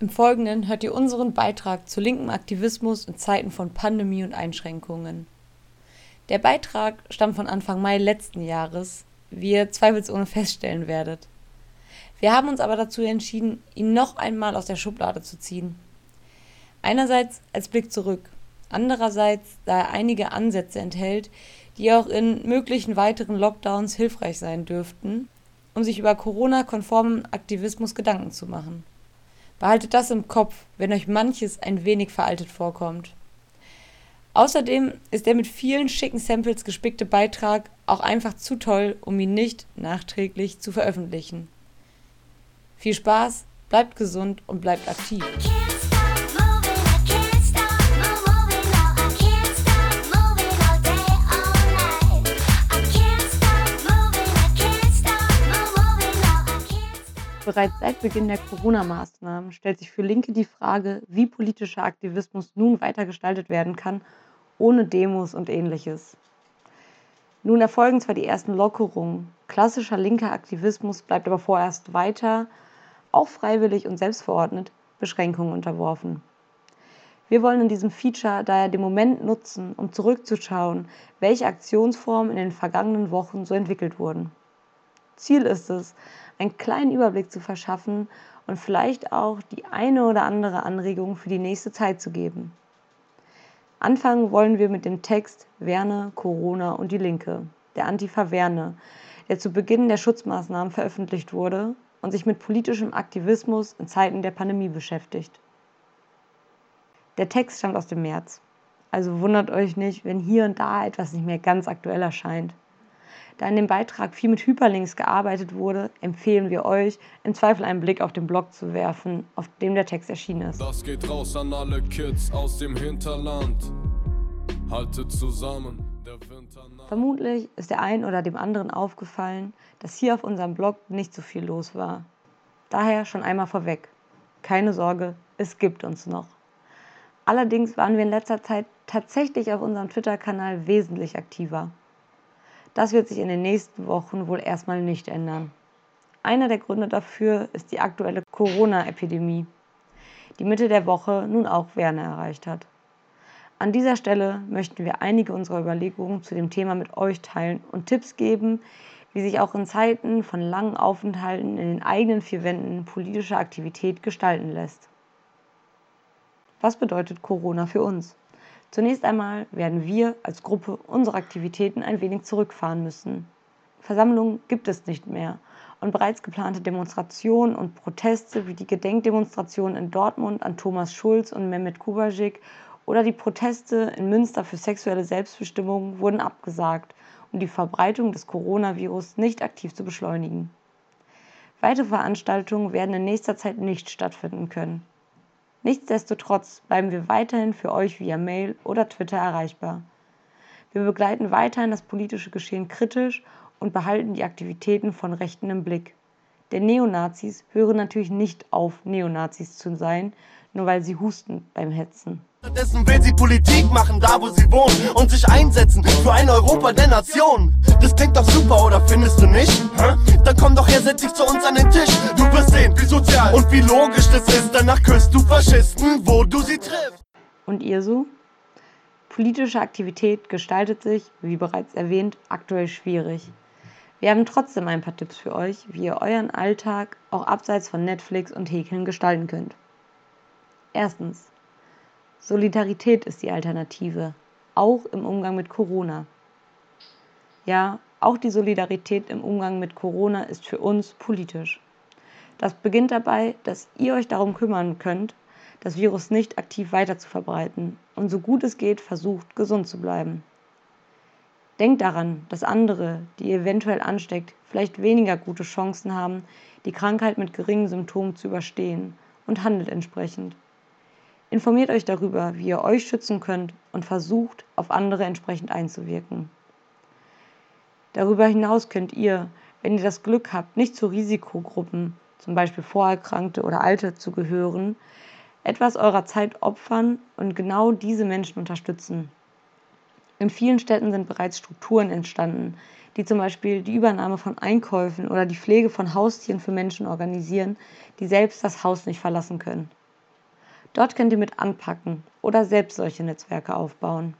Im Folgenden hört ihr unseren Beitrag zu linkem Aktivismus in Zeiten von Pandemie und Einschränkungen. Der Beitrag stammt von Anfang Mai letzten Jahres, wie ihr zweifelsohne feststellen werdet. Wir haben uns aber dazu entschieden, ihn noch einmal aus der Schublade zu ziehen. Einerseits als Blick zurück, andererseits, da er einige Ansätze enthält, die auch in möglichen weiteren Lockdowns hilfreich sein dürften, um sich über Corona-konformen Aktivismus Gedanken zu machen. Behaltet das im Kopf, wenn euch manches ein wenig veraltet vorkommt. Außerdem ist der mit vielen schicken Samples gespickte Beitrag auch einfach zu toll, um ihn nicht nachträglich zu veröffentlichen. Viel Spaß, bleibt gesund und bleibt aktiv. Bereits seit Beginn der Corona-Maßnahmen stellt sich für Linke die Frage, wie politischer Aktivismus nun weiter gestaltet werden kann, ohne Demos und ähnliches. Nun erfolgen zwar die ersten Lockerungen, klassischer linker Aktivismus bleibt aber vorerst weiter, auch freiwillig und selbstverordnet, Beschränkungen unterworfen. Wir wollen in diesem Feature daher den Moment nutzen, um zurückzuschauen, welche Aktionsformen in den vergangenen Wochen so entwickelt wurden. Ziel ist es, einen kleinen Überblick zu verschaffen und vielleicht auch die eine oder andere Anregung für die nächste Zeit zu geben. Anfangen wollen wir mit dem Text Werne, Corona und die Linke, der Antifa Werne, der zu Beginn der Schutzmaßnahmen veröffentlicht wurde und sich mit politischem Aktivismus in Zeiten der Pandemie beschäftigt. Der Text stammt aus dem März, also wundert euch nicht, wenn hier und da etwas nicht mehr ganz aktuell erscheint. Da in dem Beitrag viel mit Hyperlinks gearbeitet wurde, empfehlen wir euch, im Zweifel einen Blick auf den Blog zu werfen, auf dem der Text erschienen ist. Das geht raus an alle Kids aus dem Hinterland. Haltet zusammen. Vermutlich ist der einen oder dem anderen aufgefallen, dass hier auf unserem Blog nicht so viel los war. Daher schon einmal vorweg. Keine Sorge, es gibt uns noch. Allerdings waren wir in letzter Zeit tatsächlich auf unserem Twitter-Kanal wesentlich aktiver. Das wird sich in den nächsten Wochen wohl erstmal nicht ändern. Einer der Gründe dafür ist die aktuelle Corona-Epidemie, die Mitte der Woche nun auch Werne erreicht hat. An dieser Stelle möchten wir einige unserer Überlegungen zu dem Thema mit euch teilen und Tipps geben, wie sich auch in Zeiten von langen Aufenthalten in den eigenen vier Wänden politische Aktivität gestalten lässt. Was bedeutet Corona für uns? Zunächst einmal werden wir als Gruppe unsere Aktivitäten ein wenig zurückfahren müssen. Versammlungen gibt es nicht mehr und bereits geplante Demonstrationen und Proteste wie die Gedenkdemonstration in Dortmund an Thomas Schulz und Mehmet Kubajik oder die Proteste in Münster für sexuelle Selbstbestimmung wurden abgesagt, um die Verbreitung des Coronavirus nicht aktiv zu beschleunigen. Weitere Veranstaltungen werden in nächster Zeit nicht stattfinden können. Nichtsdestotrotz bleiben wir weiterhin für euch via Mail oder Twitter erreichbar. Wir begleiten weiterhin das politische Geschehen kritisch und behalten die Aktivitäten von Rechten im Blick. Denn Neonazis hören natürlich nicht auf, Neonazis zu sein, nur weil sie husten beim Hetzen. Stattdessen will sie Politik machen, da wo sie wohnen und sich einsetzen für ein Europa der Nationen. Das klingt doch super, oder findest du nicht? Dann komm doch her, setz dich zu uns an den Tisch. Du wirst sehen, wie sozial und wie logisch das ist. Danach küsst du Faschisten, wo du sie triffst. Und ihr so? Politische Aktivität gestaltet sich, wie bereits erwähnt, aktuell schwierig. Wir haben trotzdem ein paar Tipps für euch, wie ihr euren Alltag auch abseits von Netflix und Häkeln gestalten könnt. Erstens. Solidarität ist die Alternative, auch im Umgang mit Corona. Ja, auch die Solidarität im Umgang mit Corona ist für uns politisch. Das beginnt dabei, dass ihr euch darum kümmern könnt, das Virus nicht aktiv weiter zu verbreiten und so gut es geht versucht, gesund zu bleiben. Denkt daran, dass andere, die ihr eventuell ansteckt, vielleicht weniger gute Chancen haben, die Krankheit mit geringen Symptomen zu überstehen und handelt entsprechend. Informiert euch darüber, wie ihr euch schützen könnt und versucht, auf andere entsprechend einzuwirken. Darüber hinaus könnt ihr, wenn ihr das Glück habt, nicht zu Risikogruppen, zum Beispiel Vorerkrankte oder Alte, zu gehören, etwas eurer Zeit opfern und genau diese Menschen unterstützen. In vielen Städten sind bereits Strukturen entstanden, die zum Beispiel die Übernahme von Einkäufen oder die Pflege von Haustieren für Menschen organisieren, die selbst das Haus nicht verlassen können. Dort könnt ihr mit anpacken oder selbst solche Netzwerke aufbauen.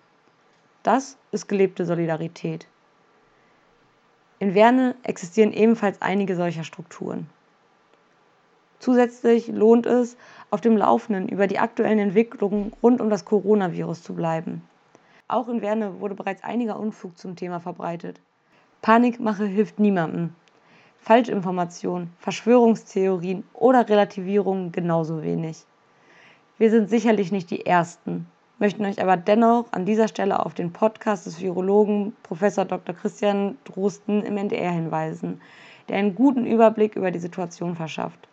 Das ist gelebte Solidarität. In Werne existieren ebenfalls einige solcher Strukturen. Zusätzlich lohnt es, auf dem Laufenden über die aktuellen Entwicklungen rund um das Coronavirus zu bleiben. Auch in Werne wurde bereits einiger Unfug zum Thema verbreitet. Panikmache hilft niemandem. Falschinformationen, Verschwörungstheorien oder Relativierungen genauso wenig. Wir sind sicherlich nicht die Ersten, möchten euch aber dennoch an dieser Stelle auf den Podcast des Virologen Prof. Dr. Christian Drosten im NDR hinweisen, der einen guten Überblick über die Situation verschafft.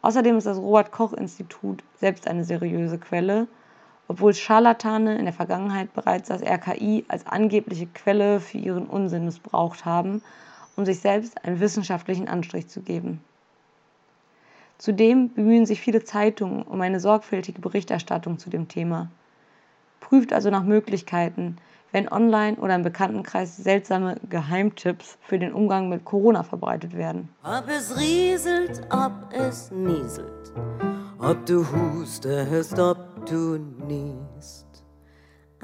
Außerdem ist das Robert Koch Institut selbst eine seriöse Quelle, obwohl Scharlatane in der Vergangenheit bereits das RKI als angebliche Quelle für ihren Unsinn missbraucht haben, um sich selbst einen wissenschaftlichen Anstrich zu geben. Zudem bemühen sich viele Zeitungen um eine sorgfältige Berichterstattung zu dem Thema. Prüft also nach Möglichkeiten, wenn online oder im Bekanntenkreis seltsame Geheimtipps für den Umgang mit Corona verbreitet werden. Ob es rieselt, ob es nieselt, ob du hustest, ob du niest.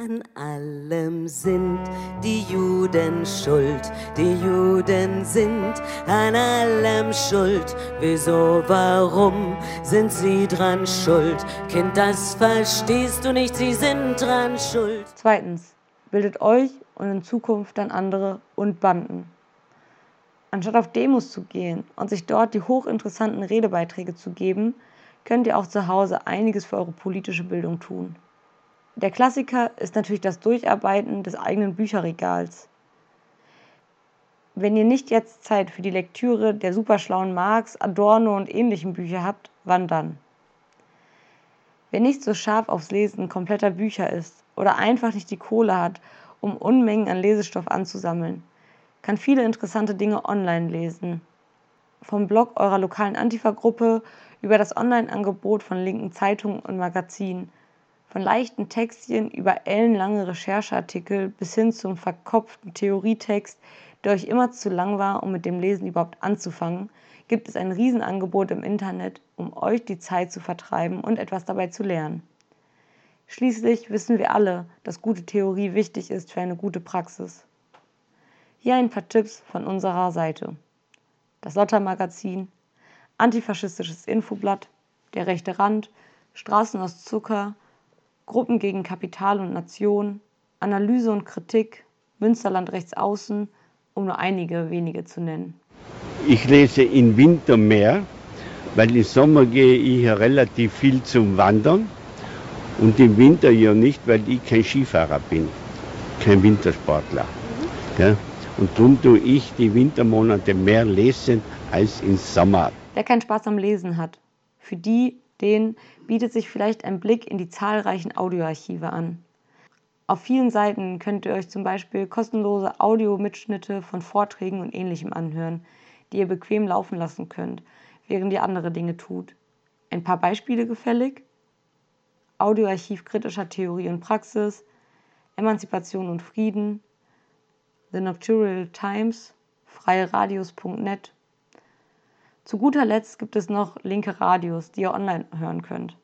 An allem sind die Juden schuld, die Juden sind an allem schuld. Wieso, warum sind sie dran schuld? Kind, das verstehst du nicht, sie sind dran schuld. Zweitens, bildet euch und in Zukunft dann andere und Banden. Anstatt auf Demos zu gehen und sich dort die hochinteressanten Redebeiträge zu geben, könnt ihr auch zu Hause einiges für eure politische Bildung tun. Der Klassiker ist natürlich das Durcharbeiten des eigenen Bücherregals. Wenn ihr nicht jetzt Zeit für die Lektüre der superschlauen Marx, Adorno und ähnlichen Bücher habt, wann dann? Wer nicht so scharf aufs Lesen kompletter Bücher ist oder einfach nicht die Kohle hat, um Unmengen an Lesestoff anzusammeln, kann viele interessante Dinge online lesen. Vom Blog eurer lokalen Antifa-Gruppe über das Online-Angebot von linken Zeitungen und Magazinen von leichten Textchen über ellenlange Rechercheartikel bis hin zum verkopften Theorietext, der euch immer zu lang war, um mit dem Lesen überhaupt anzufangen, gibt es ein Riesenangebot im Internet, um euch die Zeit zu vertreiben und etwas dabei zu lernen. Schließlich wissen wir alle, dass gute Theorie wichtig ist für eine gute Praxis. Hier ein paar Tipps von unserer Seite. Das Lotter-Magazin, Antifaschistisches Infoblatt, Der rechte Rand, Straßen aus Zucker, Gruppen gegen Kapital und Nation, Analyse und Kritik, Münsterland rechts außen, um nur einige wenige zu nennen. Ich lese im Winter mehr, weil im Sommer gehe ich ja relativ viel zum Wandern und im Winter ja nicht, weil ich kein Skifahrer bin, kein Wintersportler. Ja? Und darum tue ich die Wintermonate mehr lesen als im Sommer. Wer keinen Spaß am Lesen hat, für die den bietet sich vielleicht ein Blick in die zahlreichen Audioarchive an. Auf vielen Seiten könnt ihr euch zum Beispiel kostenlose Audiomitschnitte von Vorträgen und ähnlichem anhören, die ihr bequem laufen lassen könnt, während ihr andere Dinge tut. Ein paar Beispiele gefällig? Audioarchiv kritischer Theorie und Praxis, Emanzipation und Frieden, The Nocturnal Times, freieradios.net zu guter Letzt gibt es noch linke Radios, die ihr online hören könnt.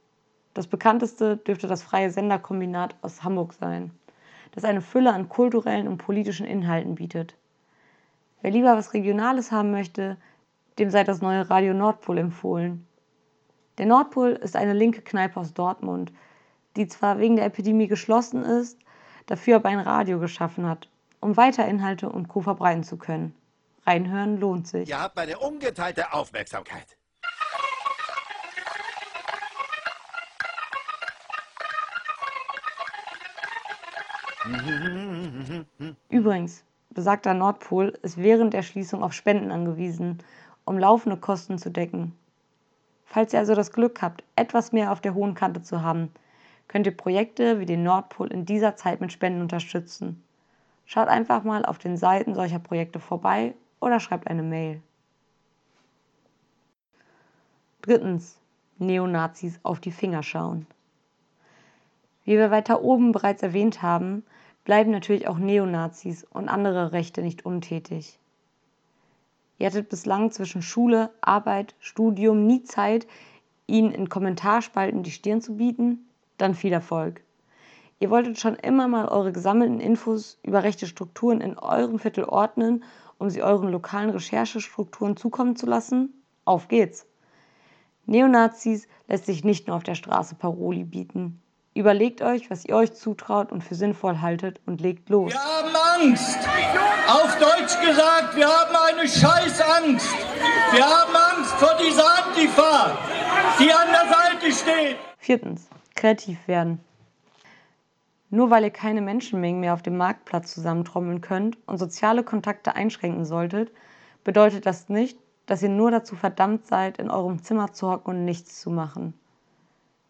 Das bekannteste dürfte das Freie Senderkombinat aus Hamburg sein, das eine Fülle an kulturellen und politischen Inhalten bietet. Wer lieber was Regionales haben möchte, dem sei das neue Radio Nordpol empfohlen. Der Nordpol ist eine linke Kneipe aus Dortmund, die zwar wegen der Epidemie geschlossen ist, dafür aber ein Radio geschaffen hat, um weiter Inhalte und Co. verbreiten zu können. Reinhören lohnt sich. Ihr habt meine ungeteilte Aufmerksamkeit. Übrigens, besagter Nordpol ist während der Schließung auf Spenden angewiesen, um laufende Kosten zu decken. Falls ihr also das Glück habt, etwas mehr auf der hohen Kante zu haben, könnt ihr Projekte wie den Nordpol in dieser Zeit mit Spenden unterstützen. Schaut einfach mal auf den Seiten solcher Projekte vorbei oder schreibt eine Mail. Drittens, Neonazis auf die Finger schauen. Wie wir weiter oben bereits erwähnt haben, bleiben natürlich auch Neonazis und andere Rechte nicht untätig. Ihr hattet bislang zwischen Schule, Arbeit, Studium nie Zeit, ihnen in Kommentarspalten die Stirn zu bieten? Dann viel Erfolg. Ihr wolltet schon immer mal eure gesammelten Infos über rechte Strukturen in eurem Viertel ordnen, um sie euren lokalen Recherchestrukturen zukommen zu lassen? Auf geht's! Neonazis lässt sich nicht nur auf der Straße Paroli bieten. Überlegt euch, was ihr euch zutraut und für sinnvoll haltet und legt los. Wir haben Angst. Auf Deutsch gesagt, wir haben eine Scheißangst. Wir haben Angst vor dieser Antifa, die an der Seite steht. Viertens, kreativ werden. Nur weil ihr keine Menschenmengen mehr auf dem Marktplatz zusammentrommeln könnt und soziale Kontakte einschränken solltet, bedeutet das nicht, dass ihr nur dazu verdammt seid, in eurem Zimmer zu hocken und nichts zu machen.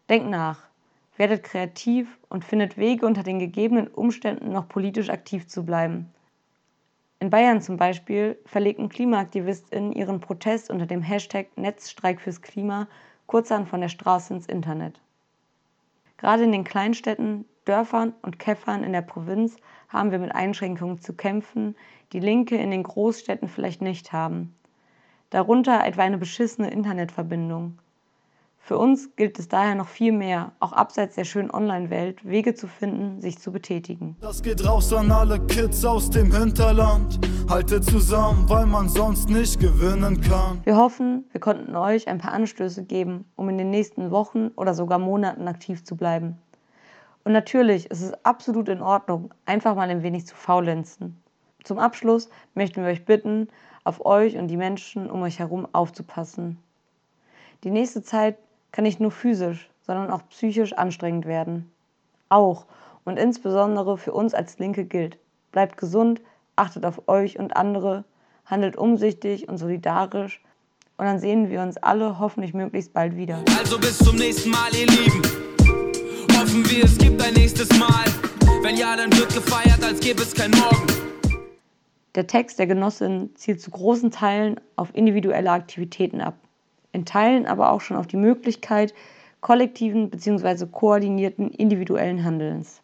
Denkt nach werdet kreativ und findet Wege, unter den gegebenen Umständen noch politisch aktiv zu bleiben. In Bayern zum Beispiel verlegten KlimaaktivistInnen ihren Protest unter dem Hashtag Netzstreik fürs Klima kurzerhand von der Straße ins Internet. Gerade in den Kleinstädten, Dörfern und Käffern in der Provinz haben wir mit Einschränkungen zu kämpfen, die Linke in den Großstädten vielleicht nicht haben. Darunter etwa eine beschissene Internetverbindung, für uns gilt es daher noch viel mehr, auch abseits der schönen Online-Welt, Wege zu finden, sich zu betätigen. Das geht raus an alle Kids aus dem Hinterland. Haltet zusammen, weil man sonst nicht gewinnen kann. Wir hoffen, wir konnten euch ein paar Anstöße geben, um in den nächsten Wochen oder sogar Monaten aktiv zu bleiben. Und natürlich ist es absolut in Ordnung, einfach mal ein wenig zu faulenzen. Zum Abschluss möchten wir euch bitten, auf euch und die Menschen um euch herum aufzupassen. Die nächste Zeit kann nicht nur physisch, sondern auch psychisch anstrengend werden. Auch und insbesondere für uns als Linke gilt. Bleibt gesund, achtet auf euch und andere, handelt umsichtig und solidarisch und dann sehen wir uns alle hoffentlich möglichst bald wieder. Also bis zum nächsten Mal, ihr Lieben. Hoffen wir, es gibt ein nächstes Mal. Wenn ja, dann wird gefeiert, als gäbe es kein Morgen. Der Text der Genossin zielt zu großen Teilen auf individuelle Aktivitäten ab in Teilen aber auch schon auf die Möglichkeit kollektiven bzw. koordinierten individuellen Handelns.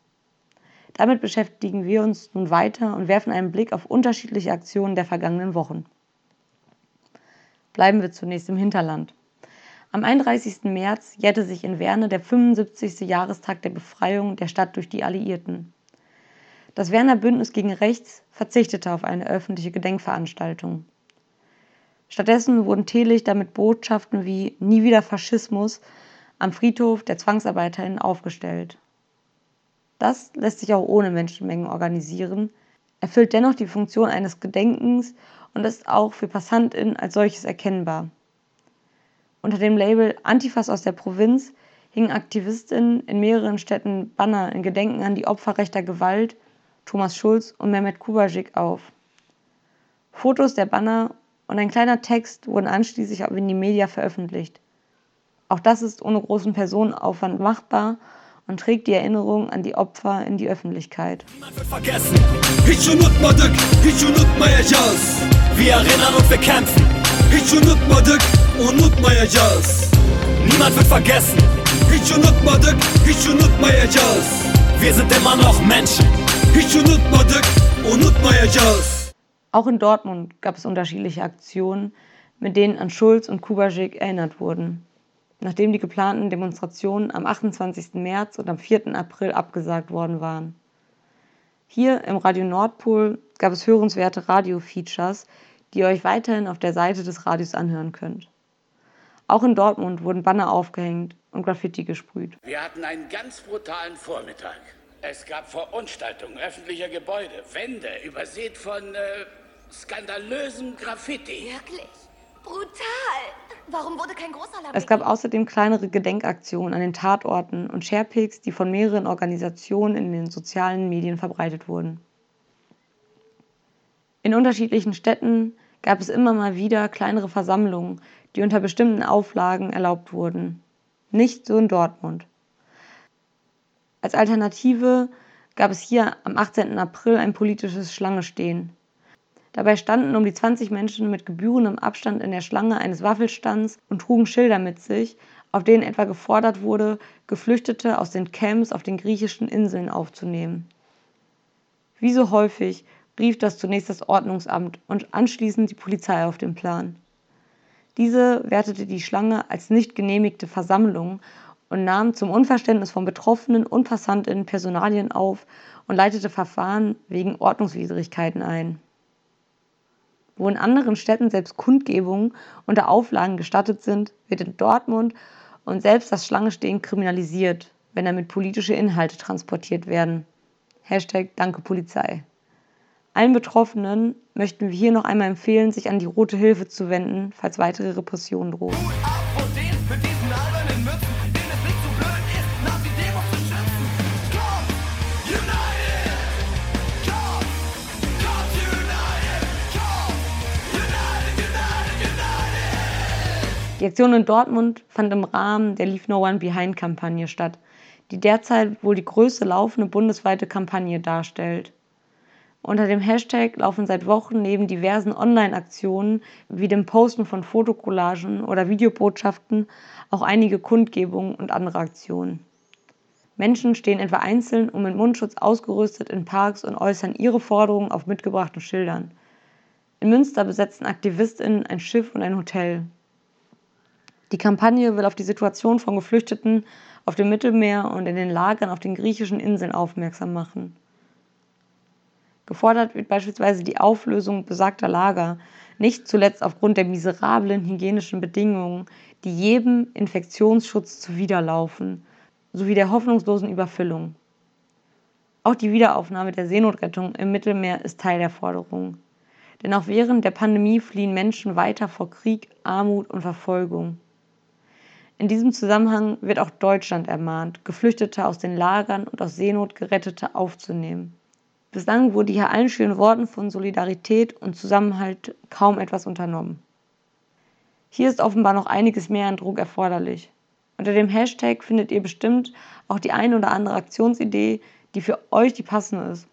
Damit beschäftigen wir uns nun weiter und werfen einen Blick auf unterschiedliche Aktionen der vergangenen Wochen. Bleiben wir zunächst im Hinterland. Am 31. März jährte sich in Werne der 75. Jahrestag der Befreiung der Stadt durch die Alliierten. Das Werner Bündnis gegen Rechts verzichtete auf eine öffentliche Gedenkveranstaltung. Stattdessen wurden Teelichter mit Botschaften wie Nie wieder Faschismus am Friedhof der ZwangsarbeiterInnen aufgestellt. Das lässt sich auch ohne Menschenmengen organisieren, erfüllt dennoch die Funktion eines Gedenkens und ist auch für PassantInnen als solches erkennbar. Unter dem Label Antifas aus der Provinz hingen AktivistInnen in mehreren Städten Banner in Gedenken an die Opfer rechter Gewalt, Thomas Schulz und Mehmet Kubasik auf. Fotos der Banner und ein kleiner Text wurden anschließend auch in die Media veröffentlicht. Auch das ist ohne großen Personenaufwand machbar und trägt die Erinnerung an die Opfer in die Öffentlichkeit. Wir erinnern und wir kämpfen. Niemand wird vergessen. Wir sind immer noch Menschen. Auch in Dortmund gab es unterschiedliche Aktionen, mit denen an Schulz und Kubasik erinnert wurden, nachdem die geplanten Demonstrationen am 28. März und am 4. April abgesagt worden waren. Hier im Radio Nordpol gab es hörenswerte Radio-Features, die ihr euch weiterhin auf der Seite des Radios anhören könnt. Auch in Dortmund wurden Banner aufgehängt und Graffiti gesprüht. Wir hatten einen ganz brutalen Vormittag. Es gab Verunstaltungen öffentlicher Gebäude, Wände übersät von äh, skandalösem Graffiti. Wirklich? Brutal! Warum wurde kein Großalarm? Es gab außerdem kleinere Gedenkaktionen an den Tatorten und Sharepics, die von mehreren Organisationen in den sozialen Medien verbreitet wurden. In unterschiedlichen Städten gab es immer mal wieder kleinere Versammlungen, die unter bestimmten Auflagen erlaubt wurden. Nicht so in Dortmund. Als Alternative gab es hier am 18. April ein politisches Schlangestehen. Dabei standen um die 20 Menschen mit gebührendem Abstand in der Schlange eines Waffelstands und trugen Schilder mit sich, auf denen etwa gefordert wurde, Geflüchtete aus den Camps auf den griechischen Inseln aufzunehmen. Wie so häufig rief das zunächst das Ordnungsamt und anschließend die Polizei auf den Plan. Diese wertete die Schlange als nicht genehmigte Versammlung und nahm zum Unverständnis von Betroffenen und Passantinnen Personalien auf und leitete Verfahren wegen Ordnungswidrigkeiten ein. Wo in anderen Städten selbst Kundgebungen unter Auflagen gestattet sind, wird in Dortmund und selbst das Schlangestehen kriminalisiert, wenn damit politische Inhalte transportiert werden. Hashtag Danke Polizei. Allen Betroffenen möchten wir hier noch einmal empfehlen, sich an die Rote Hilfe zu wenden, falls weitere Repressionen drohen. Die Aktion in Dortmund fand im Rahmen der Leave No One Behind Kampagne statt, die derzeit wohl die größte laufende bundesweite Kampagne darstellt. Unter dem Hashtag laufen seit Wochen neben diversen Online-Aktionen wie dem Posten von Fotokollagen oder Videobotschaften auch einige Kundgebungen und andere Aktionen. Menschen stehen etwa einzeln und mit Mundschutz ausgerüstet in Parks und äußern ihre Forderungen auf mitgebrachten Schildern. In Münster besetzen AktivistInnen ein Schiff und ein Hotel. Die Kampagne will auf die Situation von Geflüchteten auf dem Mittelmeer und in den Lagern auf den griechischen Inseln aufmerksam machen. Gefordert wird beispielsweise die Auflösung besagter Lager, nicht zuletzt aufgrund der miserablen hygienischen Bedingungen, die jedem Infektionsschutz zuwiderlaufen, sowie der hoffnungslosen Überfüllung. Auch die Wiederaufnahme der Seenotrettung im Mittelmeer ist Teil der Forderung. Denn auch während der Pandemie fliehen Menschen weiter vor Krieg, Armut und Verfolgung. In diesem Zusammenhang wird auch Deutschland ermahnt, Geflüchtete aus den Lagern und aus Seenot Gerettete aufzunehmen. Bislang wurde hier allen schönen Worten von Solidarität und Zusammenhalt kaum etwas unternommen. Hier ist offenbar noch einiges mehr an Druck erforderlich. Unter dem Hashtag findet ihr bestimmt auch die eine oder andere Aktionsidee, die für euch die passende ist.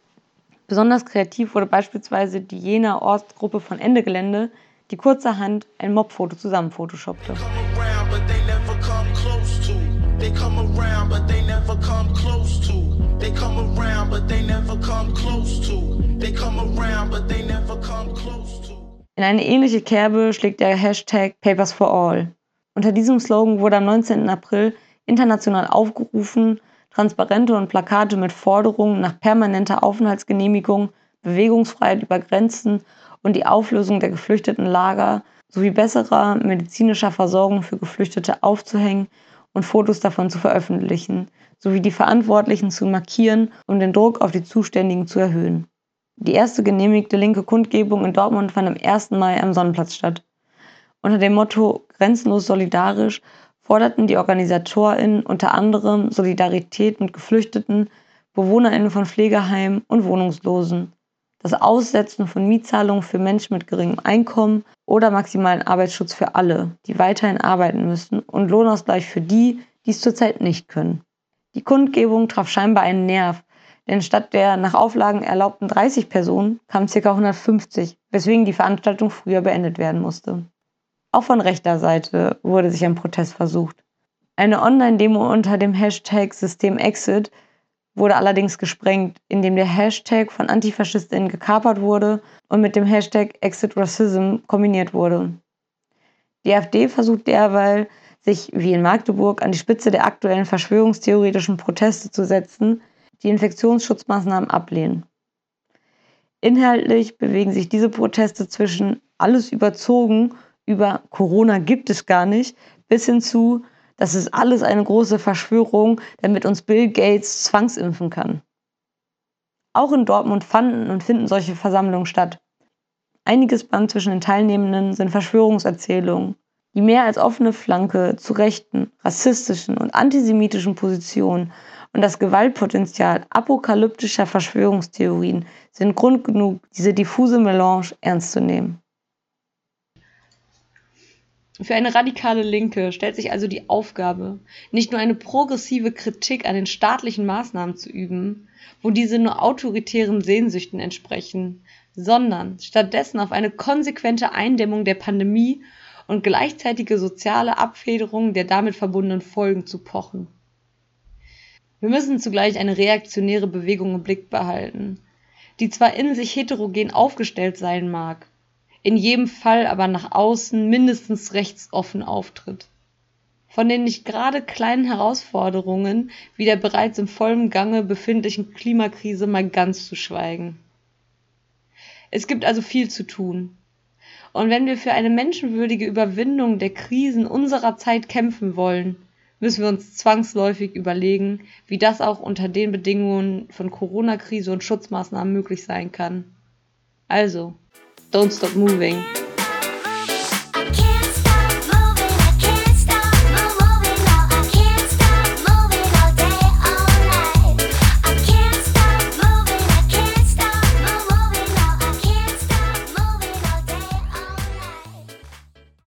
Besonders kreativ wurde beispielsweise die Jena Ortsgruppe von Ende Gelände, die kurzerhand ein Mobfoto zusammen photoshoppte. They come around, but they never come close to. They come around, but they never come close to. They come around, but they never come close to. In eine ähnliche Kerbe schlägt der Hashtag Papers for All. Unter diesem Slogan wurde am 19. April international aufgerufen, Transparente und Plakate mit Forderungen nach permanenter Aufenthaltsgenehmigung, Bewegungsfreiheit über Grenzen und die Auflösung der geflüchteten Lager sowie besserer medizinischer Versorgung für Geflüchtete aufzuhängen und Fotos davon zu veröffentlichen, sowie die Verantwortlichen zu markieren, um den Druck auf die Zuständigen zu erhöhen. Die erste genehmigte linke Kundgebung in Dortmund fand am 1. Mai am Sonnenplatz statt. Unter dem Motto Grenzenlos solidarisch forderten die OrganisatorInnen unter anderem Solidarität mit Geflüchteten, BewohnerInnen von Pflegeheimen und Wohnungslosen, das Aussetzen von Mietzahlungen für Menschen mit geringem Einkommen oder maximalen Arbeitsschutz für alle, die weiterhin arbeiten müssen und Lohnausgleich für die, die es zurzeit nicht können. Die Kundgebung traf scheinbar einen Nerv, denn statt der nach Auflagen erlaubten 30 Personen kamen ca. 150, weswegen die Veranstaltung früher beendet werden musste. Auch von rechter Seite wurde sich ein Protest versucht. Eine Online-Demo unter dem Hashtag SystemExit wurde allerdings gesprengt, indem der Hashtag von AntifaschistInnen gekapert wurde und mit dem Hashtag Exit Racism kombiniert wurde. Die AfD versucht derweil, sich wie in Magdeburg an die Spitze der aktuellen verschwörungstheoretischen Proteste zu setzen, die Infektionsschutzmaßnahmen ablehnen. Inhaltlich bewegen sich diese Proteste zwischen alles überzogen über Corona gibt es gar nicht bis hin zu das ist alles eine große Verschwörung, damit uns Bill Gates zwangsimpfen kann. Auch in Dortmund fanden und finden solche Versammlungen statt. Einiges Band zwischen den Teilnehmenden sind Verschwörungserzählungen, die mehr als offene Flanke zu rechten, rassistischen und antisemitischen Positionen und das Gewaltpotenzial apokalyptischer Verschwörungstheorien sind Grund genug, diese diffuse Melange ernst zu nehmen. Für eine radikale Linke stellt sich also die Aufgabe, nicht nur eine progressive Kritik an den staatlichen Maßnahmen zu üben, wo diese nur autoritären Sehnsüchten entsprechen, sondern stattdessen auf eine konsequente Eindämmung der Pandemie und gleichzeitige soziale Abfederung der damit verbundenen Folgen zu pochen. Wir müssen zugleich eine reaktionäre Bewegung im Blick behalten, die zwar in sich heterogen aufgestellt sein mag, in jedem Fall aber nach außen mindestens rechtsoffen auftritt. Von den nicht gerade kleinen Herausforderungen wie der bereits im vollen Gange befindlichen Klimakrise mal ganz zu schweigen. Es gibt also viel zu tun. Und wenn wir für eine menschenwürdige Überwindung der Krisen unserer Zeit kämpfen wollen, müssen wir uns zwangsläufig überlegen, wie das auch unter den Bedingungen von Corona-Krise und Schutzmaßnahmen möglich sein kann. Also, don't stop moving.